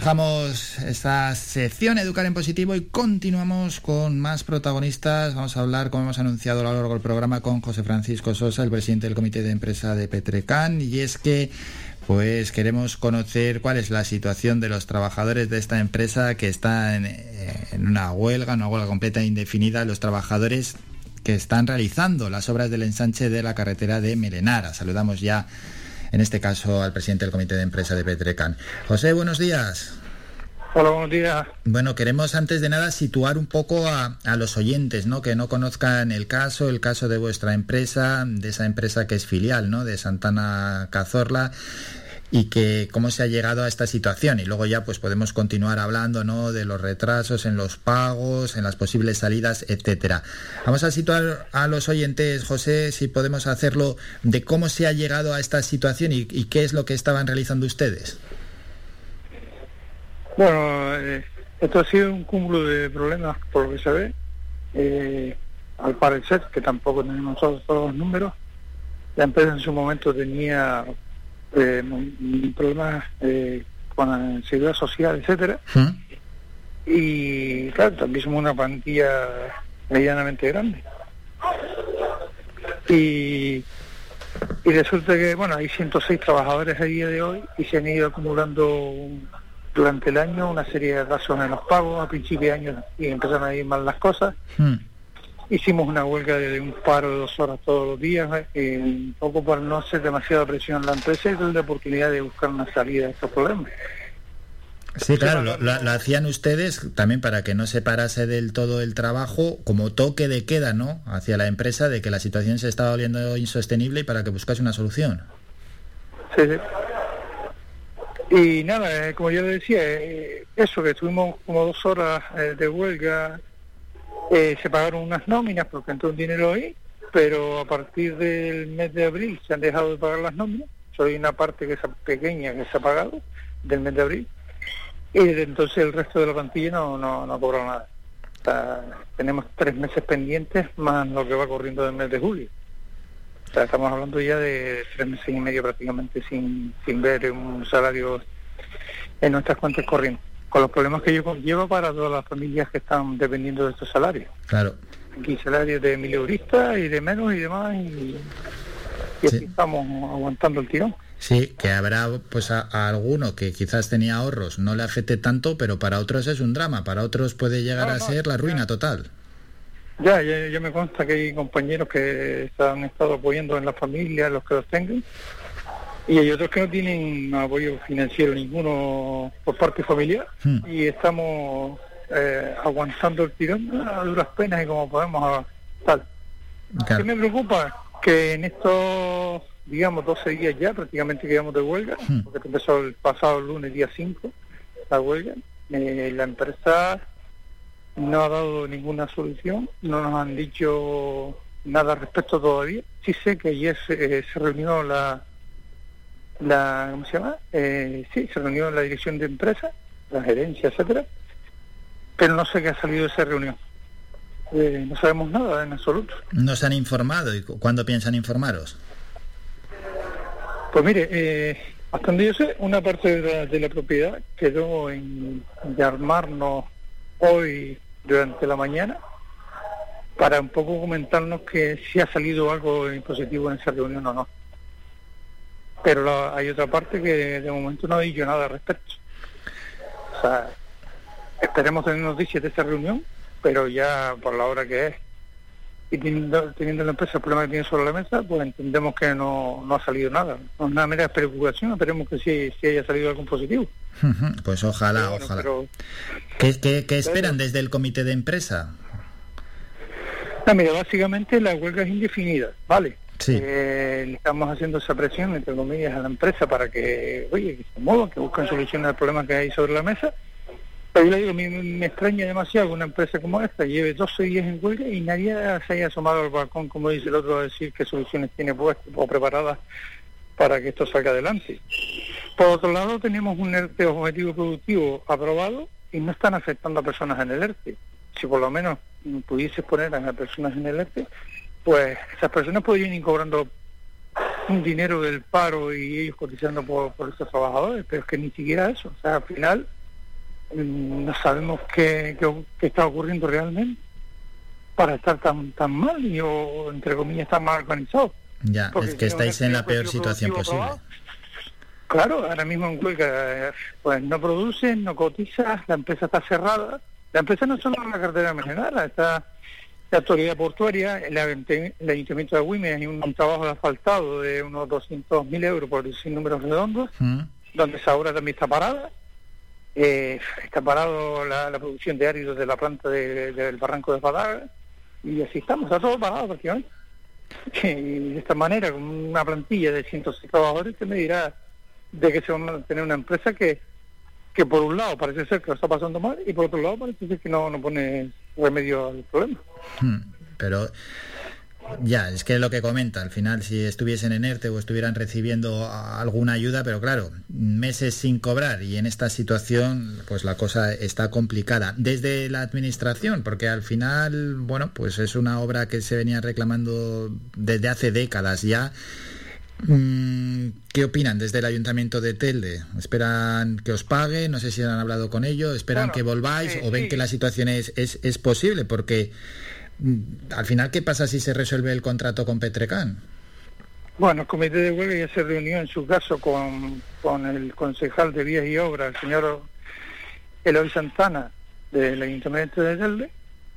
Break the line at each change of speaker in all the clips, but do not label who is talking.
Dejamos esta sección Educar en Positivo y continuamos con más protagonistas. Vamos a hablar, como hemos anunciado a lo largo del programa, con José Francisco Sosa, el presidente del Comité de Empresa de Petrecan. Y es que pues queremos conocer cuál es la situación de los trabajadores de esta empresa que está en, en, una huelga, una huelga completa e indefinida, los trabajadores que están realizando las obras del ensanche de la carretera de Melenara. Saludamos ya en este caso al presidente del comité de empresa de Petrecan. José, buenos días.
Hola, buenos días.
Bueno, queremos antes de nada situar un poco a, a, los oyentes, ¿no? Que no conozcan el caso, el caso de vuestra empresa, de esa empresa que es filial, ¿no? De Santana Cazorla y que cómo se ha llegado a esta situación. Y luego ya pues podemos continuar hablando no de los retrasos en los pagos en las posibles salidas etcétera. Vamos a situar a los oyentes José si podemos hacerlo de cómo se ha llegado a esta situación y, qué es lo que estaban realizando ustedes.
Bueno eh, esto ha sido un cúmulo de problemas por lo que se ve. Eh, al parecer que tampoco tenemos todos los números la empresa en su momento tenía eh, problemas eh, con la seguridad social, etcétera. ¿Mm? Y claro, también somos una plantilla medianamente grande. Y, y resulta que, bueno, hay 106 trabajadores a día de hoy y se han ido acumulando durante el año una serie de razones en los pagos a principio de año y empezaron a ir mal las cosas. ¿Mm? Hicimos una huelga de un paro de dos horas todos los días, eh, un poco para no hacer demasiada presión en la empresa y darle la oportunidad de buscar una salida a estos problemas.
Sí, claro, lo, lo, lo, hacían ustedes también para que no se parase del todo el trabajo como toque de queda, ¿no? Hacia la empresa de que la situación se estaba volviendo insostenible y para que buscase una solución.
Sí, sí. Y nada, eh, como yo le decía, eh, eso que estuvimos como dos horas de huelga eh, se pagaron unas nóminas porque entró un dinero ahí, pero a partir del mes de abril se han dejado de pagar las nóminas. Soy una parte que es pequeña que se ha pagado del mes de abril. Y entonces el resto de la plantilla no, no, no ha cobrado nada. Sea, tenemos tres meses pendientes más lo que va corriendo del mes de julio. O sea, estamos hablando ya de tres meses y medio prácticamente sin, sin ver un salario en nuestras cuentas corrientes con los problemas que yo conlleva para todas las familias que están dependiendo de estos salarios.
Claro.
Aquí salarios de mileuristas y de menos y demás, y, y sí. así estamos aguantando el tirón.
Sí, que habrá pues a, a, alguno que quizás tenía ahorros, no le afecte tanto, pero para otros es un drama, para otros puede llegar no, a ser la ruina
ya.
total.
Ya, ya, ya, me consta que hay compañeros que han estado apoyando en la familia, los que los tengan, y hay otros que no tienen apoyo financiero ninguno por parte familiar hmm. y estamos eh, aguantando el tirón a duras penas y como podemos tal. Claro. ¿Qué me preocupa? Que en estos, digamos, 12 días ya prácticamente quedamos de huelga, hmm. porque empezó el pasado lunes, día 5, la huelga, eh, la empresa no ha dado ninguna solución, no nos han dicho nada al respecto todavía. Sí sé que ayer se, eh, se reunió la la ¿cómo se llama? Eh, sí, se reunió la dirección de empresa, la gerencia, etcétera, pero no sé qué ha salido de esa reunión. Eh, no sabemos nada en absoluto.
¿No se han informado? ¿Y cuándo piensan informaros?
Pues mire, eh, hasta donde yo sé, una parte de la, de la propiedad quedó en llamarnos hoy durante la mañana para un poco comentarnos que si ha salido algo positivo en esa reunión o no pero lo, hay otra parte que de momento no ha dicho nada al respecto. O sea, esperemos tener noticias de esta reunión, pero ya por la hora que es, y teniendo, teniendo la empresa el problema que tiene sobre la mesa, pues entendemos que no, no ha salido nada. No es una mera preocupación, esperemos que sí, sí haya salido algo positivo.
Pues ojalá, bueno, ojalá. Pero, ¿Qué, qué, qué esperan desde el comité de empresa?
No, mira, básicamente la huelga es indefinida, ¿vale? Eh, estamos haciendo esa presión, entre comillas, a la empresa para que, oye, que se muevan, que busquen soluciones al problema que hay sobre la mesa. Pero yo le digo, me, me extraña demasiado que una empresa como esta lleve 12 días en huelga y nadie se haya asomado al balcón, como dice el otro, a decir qué soluciones tiene puestas o preparadas para que esto salga adelante. Por otro lado, tenemos un ERTE objetivo productivo aprobado y no están afectando a personas en el ERTE. Si por lo menos pudiese poner a personas en el ERTE, pues esas personas podrían ir cobrando un dinero del paro y ellos cotizando por, por esos trabajadores, pero es que ni siquiera eso. O sea, al final mm, no sabemos qué, qué, está ocurriendo realmente para estar tan tan mal y o entre comillas tan mal organizado.
Ya, es que estáis en la peor situación posible.
claro, ahora mismo en Cuenca pues no producen, no cotizas, la empresa está cerrada. La empresa no solo en la cartera general, está la autoridad portuaria, el, Ayuntamiento de Wime hay un, trabajo de asfaltado de unos 200.000 euros por decir números redondos, mm. donde esa obra también está parada. Eh, está parado la, producción de áridos de la planta del barranco de Fadaga y así estamos, está todo parado prácticamente. Y de esta manera, con una plantilla de 106 trabajadores, que me dirá de que se va a tener una empresa que, que por un lado parece ser que lo está pasando mal y por otro lado parece ser que no, no pone remedio al problema.
Hmm, pero ya, es que lo que comenta, al final si estuviesen en ERTE o estuvieran recibiendo alguna ayuda, pero claro, meses sin cobrar y en esta situación pues la cosa está complicada. Desde la administración, porque al final, bueno, pues es una obra que se venía reclamando desde hace décadas ya. Mm, ¿Qué opinan desde el Ayuntamiento de Telde? ¿Esperan que os pague? No sé si han hablado con ellos. ¿Esperan que volváis o ven que la situación es, es, es posible? Porque Mm, al final, ¿qué pasa si se resuelve el contrato con Petrecan?
Bueno, el comité de huelga ya se reunió en su caso con, con el concejal de Vías y Obras, el señor Eloy Santana, del Ayuntamiento de Telde,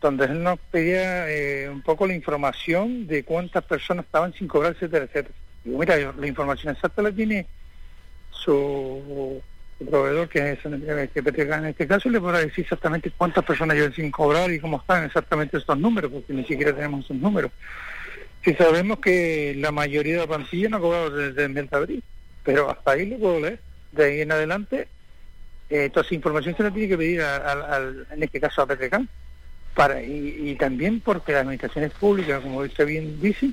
donde él nos pedía eh, un poco la información de cuántas personas estaban sin cobrar, etcétera, etcétera. Digo, mira, la información exacta la tiene su proveedor, que es que en este caso, le podrá decir exactamente cuántas personas llevan sin cobrar y cómo están exactamente estos números, porque ni siquiera tenemos esos números. Si sabemos que la mayoría de la plantilla no ha cobrado desde el mes de abril, pero hasta ahí lo puedo leer. De ahí en adelante, eh, toda esa información se la tiene que pedir al, en este caso a Petrecan. Para, y, también porque las administraciones públicas, como usted bien dice,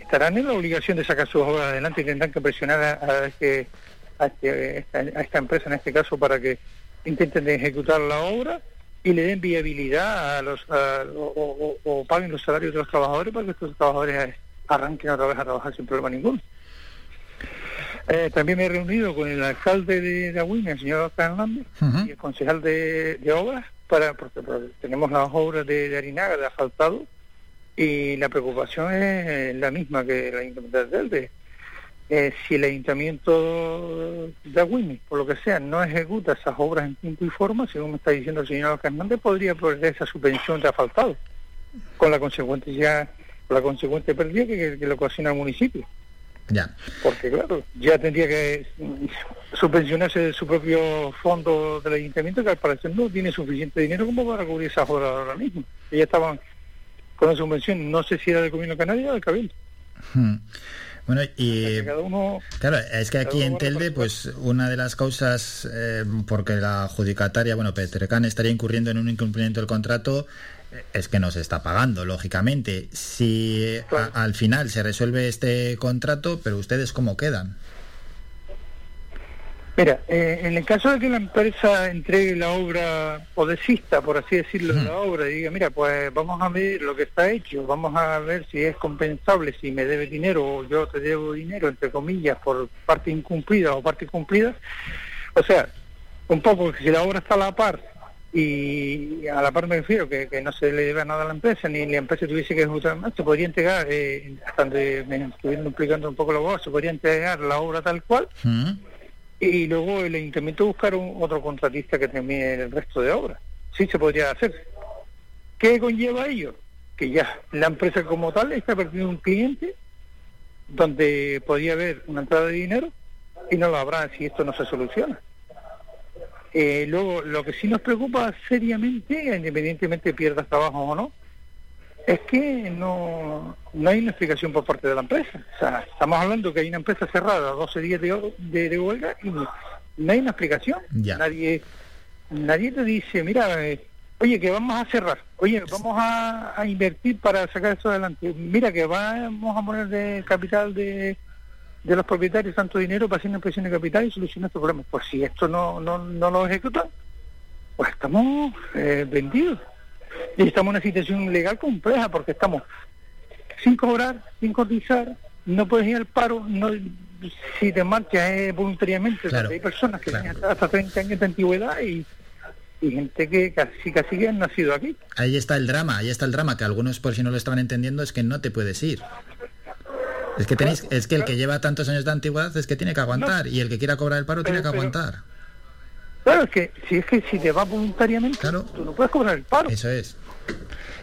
estarán en la obligación de sacar sus obras adelante y tendrán que presionar a, a que este, a, esta, empresa en este caso para que intenten ejecutar la obra y le den viabilidad a los o, paguen los salarios de los trabajadores para que estos trabajadores arranquen otra vez a trabajar sin problema ninguno. Eh, también me he reunido con el alcalde de, de el señor Oscar Hernández, y el concejal de, obras, para porque, tenemos las obras de, de Arinaga, de asfaltado, y la preocupación es la misma que la Independencia de eh, si el ayuntamiento de Agüimi, por lo que sea, no ejecuta esas obras en tiempo y forma, según me está diciendo el señor Hernández, podría perder esa subvención de asfaltado, con la consecuente ya, la consecuente pérdida que, lo ocasiona el municipio.
Ya.
Porque claro, ya tendría que subvencionarse de su propio fondo del ayuntamiento, que al parecer no tiene suficiente dinero como para cubrir esas obras ahora mismo. Ya estaban con la subvención, no sé si era del gobierno canario o del cabildo.
Hmm. Bueno, y claro, es que aquí en Telde, pues una de las causas, eh, porque la adjudicataria, bueno, Petrecan estaría incurriendo en un incumplimiento del contrato, es que no se está pagando, lógicamente. Si al final se resuelve este contrato, pero ustedes cómo quedan.
Mira, eh, en el caso de que la empresa entregue la obra o desista, por así decirlo, de la obra y diga, mira, pues vamos a ver lo que está hecho, vamos a ver si es compensable, si me debe dinero o yo te debo dinero, entre comillas, por parte incumplida o parte cumplida. O sea, un poco que si la obra está a la par y a la par me refiero que, no se le debe nada a la empresa, ni la empresa tuviese que ejecutar más, se podría entregar, eh, hasta donde me estuvieron explicando un poco lo que se podría entregar la obra tal cual y luego el ayuntamiento buscar otro contratista que termine el resto de obras. Sí se podría hacer. ¿Qué conlleva ello? Que ya la empresa como tal está perdiendo un cliente donde podría haber una entrada de dinero y no lo habrá si esto no se soluciona. Eh, luego, lo que sí nos preocupa seriamente, independientemente pierdas trabajo o no, es que no, no hay una explicación por parte de la empresa. O sea, estamos hablando que hay una empresa cerrada, 12 días de, de, huelga, y no hay una explicación. Nadie nadie te dice, mira, eh, oye, que vamos a cerrar, oye, vamos a, invertir para sacar eso adelante. Mira, que vamos a poner de capital de, de los propietarios tanto dinero para hacer una impresión de capital y solucionar estos problemas. Pues si esto no, no, no lo ejecutan, pues estamos eh, vendidos. Y estamos en una situación legal compleja porque estamos sin cobrar, sin cotizar, no puedes ir al paro, no si te marchas es voluntariamente. hay personas que tienen hasta 30 años de antigüedad y, gente que casi casi que han nacido aquí.
Ahí está el drama, ahí está el drama, que algunos por si no lo estaban entendiendo es que no te puedes ir. Es que tenéis, es que el que lleva tantos años de antigüedad es que tiene que aguantar y el que quiera cobrar el paro tiene que aguantar.
Claro, es que si es que si te vas voluntariamente, tú no puedes cobrar el paro.
Eso es.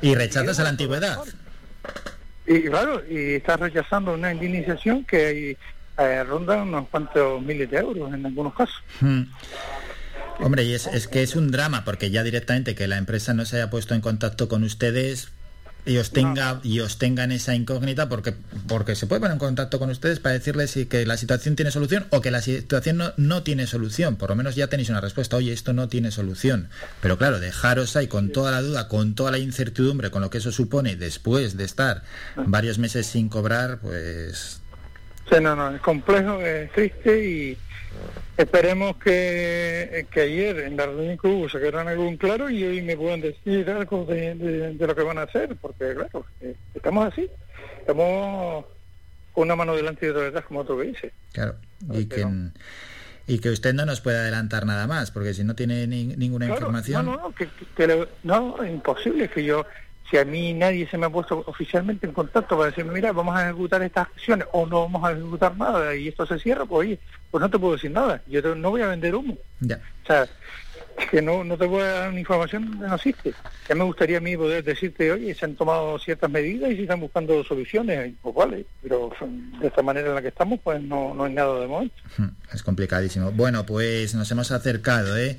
Y rechazas a la antigüedad.
Y claro, y estás rechazando una indemnización que eh, ronda unos cuantos miles de euros en algunos casos. Hmm.
Hombre, y es, es que es un drama, porque ya directamente que la empresa no se haya puesto en contacto con ustedes, y os tenga y os tengan esa incógnita porque porque se puede poner en contacto con ustedes para decirles si que la situación tiene solución o que la situación no, no tiene solución. Por lo menos ya tenéis una respuesta. Oye esto no tiene solución. Pero claro dejaros ahí con toda la duda con toda la incertidumbre con lo que eso supone después de estar varios meses sin cobrar pues
sí no no es complejo es triste y Esperemos que, que ayer en la reunión que hubo sacaran algún claro y hoy me puedan decir algo de, lo que van a hacer, porque claro, eh, estamos así, estamos con una mano delante y otra detrás, como otro que dice.
Claro, y que, y que usted no nos puede adelantar nada más, porque si no tiene ninguna información...
No, no, no, que, no, imposible, que yo si a mí nadie se me ha puesto oficialmente en contacto para decirme, mira, vamos a ejecutar estas acciones o no vamos a ejecutar nada y esto se cierra, pues oye, pues no te puedo decir nada. Yo no voy a vender humo.
Ya.
O sea, que no, no te puedo dar una información que no existe. Ya me gustaría a mí poder decirte, oye, se han tomado ciertas medidas y se están buscando soluciones, pues vale, pero de esta manera en la que estamos, pues no, no hay nada de momento.
Hmm, es complicadísimo. Bueno, pues nos hemos acercado ¿eh?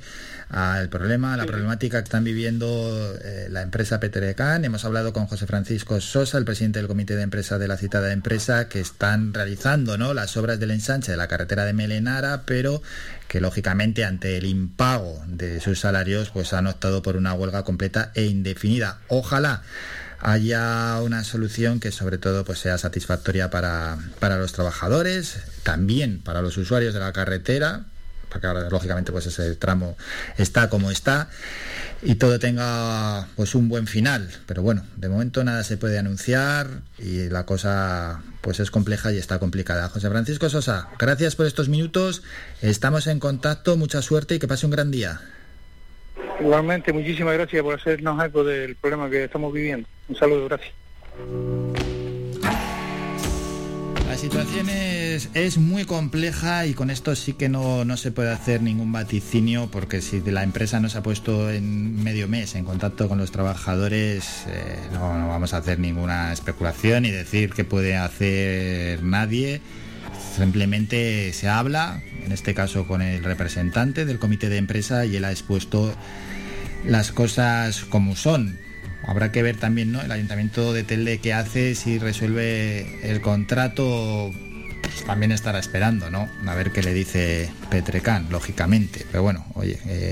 al problema, a la problemática que están viviendo eh, la empresa Petrecan. Hemos hablado con José Francisco Sosa, el presidente del comité de empresa de la citada empresa, que están realizando ¿no? las obras del ensanche de la carretera de Melenara, pero que lógicamente ante el impago de sus salarios pues han optado por una huelga completa e indefinida. Ojalá haya una solución que sobre todo pues sea satisfactoria para, para los trabajadores, también para los usuarios de la carretera, porque ahora lógicamente pues ese tramo está como está y todo tenga pues un buen final. Pero bueno, de momento nada se puede anunciar y la cosa pues es compleja y está complicada. José Francisco Sosa, gracias por estos minutos. Estamos en contacto, mucha suerte y que pase un gran día.
Igualmente, muchísimas gracias por hacernos eco del problema que estamos viviendo. Un saludo, gracias.
La situación es, muy compleja y con esto sí que no, se puede hacer ningún vaticinio porque si la empresa no se ha puesto en medio mes en contacto con los trabajadores, eh, no, vamos a hacer ninguna especulación y decir qué puede hacer nadie. Simplemente se habla, en este caso con el representante del comité de empresa y él ha expuesto las cosas como son Habrá que ver también ¿no? el ayuntamiento de Telde qué hace, si resuelve el contrato, también estará esperando, ¿no? A ver qué le dice Petrecán, lógicamente. Pero bueno, oye, eh,